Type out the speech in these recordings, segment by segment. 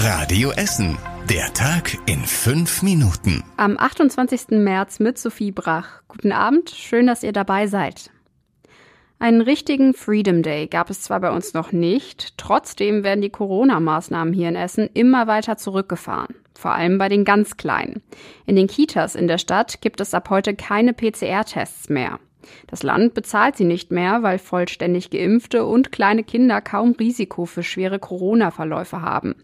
Radio Essen. Der Tag in fünf Minuten. Am 28. März mit Sophie Brach. Guten Abend, schön, dass ihr dabei seid. Einen richtigen Freedom Day gab es zwar bei uns noch nicht, trotzdem werden die Corona-Maßnahmen hier in Essen immer weiter zurückgefahren. Vor allem bei den ganz Kleinen. In den Kitas in der Stadt gibt es ab heute keine PCR-Tests mehr. Das Land bezahlt sie nicht mehr, weil vollständig geimpfte und kleine Kinder kaum Risiko für schwere Corona-Verläufe haben.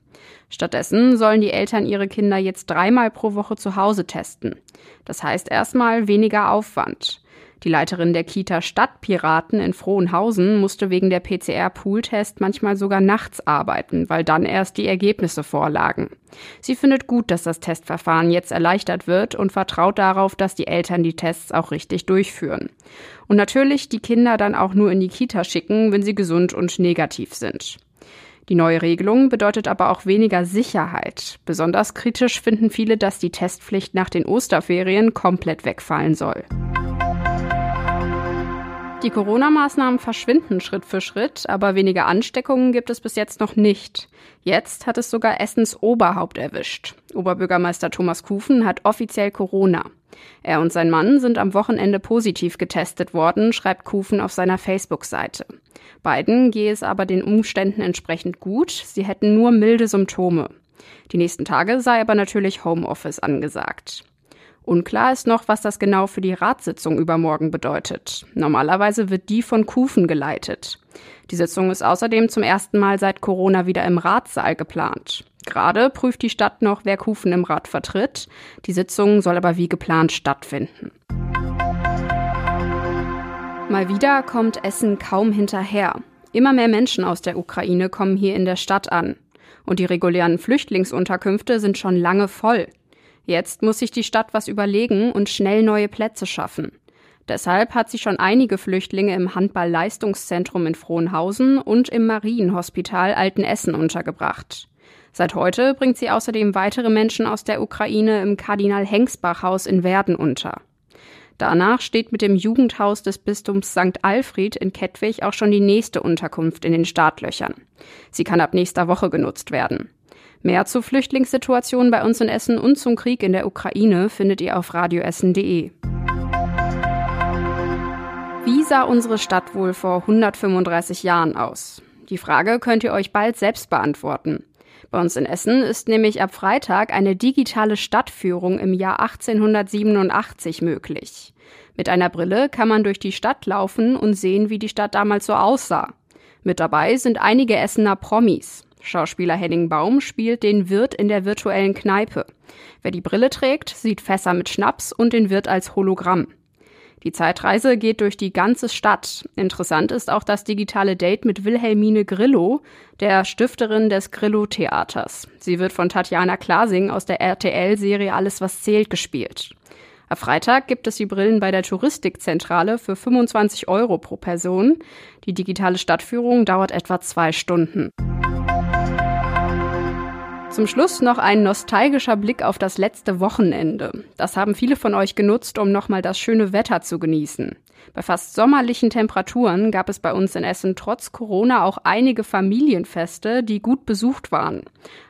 Stattdessen sollen die Eltern ihre Kinder jetzt dreimal pro Woche zu Hause testen. Das heißt erstmal weniger Aufwand. Die Leiterin der Kita Stadtpiraten in Frohnhausen musste wegen der PCR-Pooltest manchmal sogar nachts arbeiten, weil dann erst die Ergebnisse vorlagen. Sie findet gut, dass das Testverfahren jetzt erleichtert wird und vertraut darauf, dass die Eltern die Tests auch richtig durchführen. Und natürlich die Kinder dann auch nur in die Kita schicken, wenn sie gesund und negativ sind. Die neue Regelung bedeutet aber auch weniger Sicherheit. Besonders kritisch finden viele, dass die Testpflicht nach den Osterferien komplett wegfallen soll. Die Corona-Maßnahmen verschwinden Schritt für Schritt, aber weniger Ansteckungen gibt es bis jetzt noch nicht. Jetzt hat es sogar Essens Oberhaupt erwischt. Oberbürgermeister Thomas Kufen hat offiziell Corona. Er und sein Mann sind am Wochenende positiv getestet worden, schreibt Kufen auf seiner Facebook-Seite. Beiden gehe es aber den Umständen entsprechend gut, sie hätten nur milde Symptome. Die nächsten Tage sei aber natürlich Homeoffice angesagt. Unklar ist noch, was das genau für die Ratssitzung übermorgen bedeutet. Normalerweise wird die von Kufen geleitet. Die Sitzung ist außerdem zum ersten Mal seit Corona wieder im Ratssaal geplant. Gerade prüft die Stadt noch, wer Kufen im Rat vertritt. Die Sitzung soll aber wie geplant stattfinden. Mal wieder kommt Essen kaum hinterher. Immer mehr Menschen aus der Ukraine kommen hier in der Stadt an. Und die regulären Flüchtlingsunterkünfte sind schon lange voll. Jetzt muss sich die Stadt was überlegen und schnell neue Plätze schaffen. Deshalb hat sie schon einige Flüchtlinge im Handball-Leistungszentrum in Frohnhausen und im Marienhospital Altenessen untergebracht. Seit heute bringt sie außerdem weitere Menschen aus der Ukraine im Kardinal-Hengsbach-Haus in Werden unter. Danach steht mit dem Jugendhaus des Bistums St. Alfred in Kettwig auch schon die nächste Unterkunft in den Startlöchern. Sie kann ab nächster Woche genutzt werden. Mehr zur Flüchtlingssituation bei uns in Essen und zum Krieg in der Ukraine findet ihr auf radioessen.de. Wie sah unsere Stadt wohl vor 135 Jahren aus? Die Frage könnt ihr euch bald selbst beantworten. Bei uns in Essen ist nämlich ab Freitag eine digitale Stadtführung im Jahr 1887 möglich. Mit einer Brille kann man durch die Stadt laufen und sehen, wie die Stadt damals so aussah. Mit dabei sind einige Essener Promis. Schauspieler Henning Baum spielt den Wirt in der virtuellen Kneipe. Wer die Brille trägt, sieht Fässer mit Schnaps und den Wirt als Hologramm. Die Zeitreise geht durch die ganze Stadt. Interessant ist auch das digitale Date mit Wilhelmine Grillo, der Stifterin des Grillo-Theaters. Sie wird von Tatjana Klasing aus der RTL-Serie Alles, was zählt gespielt. Am Freitag gibt es die Brillen bei der Touristikzentrale für 25 Euro pro Person. Die digitale Stadtführung dauert etwa zwei Stunden. Zum Schluss noch ein nostalgischer Blick auf das letzte Wochenende. Das haben viele von euch genutzt, um nochmal das schöne Wetter zu genießen. Bei fast sommerlichen Temperaturen gab es bei uns in Essen trotz Corona auch einige Familienfeste, die gut besucht waren.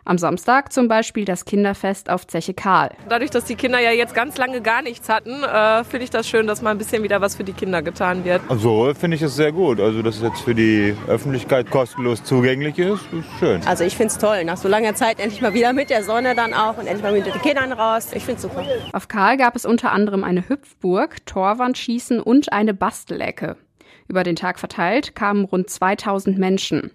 Am Samstag zum Beispiel das Kinderfest auf Zeche Karl. Dadurch, dass die Kinder ja jetzt ganz lange gar nichts hatten, äh, finde ich das schön, dass mal ein bisschen wieder was für die Kinder getan wird. Also finde ich es sehr gut. Also dass es jetzt für die Öffentlichkeit kostenlos zugänglich ist, ist schön. Also ich finde es toll. Nach so langer Zeit endlich mal wieder mit der Sonne dann auch und endlich mal mit den Kindern raus. Ich finde es super. Auf Karl gab es unter anderem eine Hüpfburg, Torwandschießen und eine Bastelecke. Über den Tag verteilt kamen rund 2000 Menschen.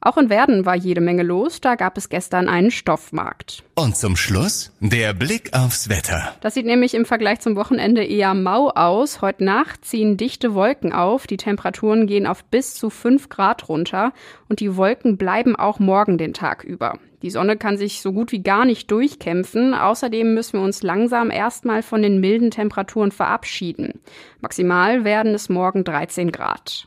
Auch in Werden war jede Menge los, da gab es gestern einen Stoffmarkt. Und zum Schluss der Blick aufs Wetter. Das sieht nämlich im Vergleich zum Wochenende eher mau aus. Heute Nacht ziehen dichte Wolken auf, die Temperaturen gehen auf bis zu 5 Grad runter und die Wolken bleiben auch morgen den Tag über. Die Sonne kann sich so gut wie gar nicht durchkämpfen. Außerdem müssen wir uns langsam erstmal von den milden Temperaturen verabschieden. Maximal werden es morgen 13 Grad.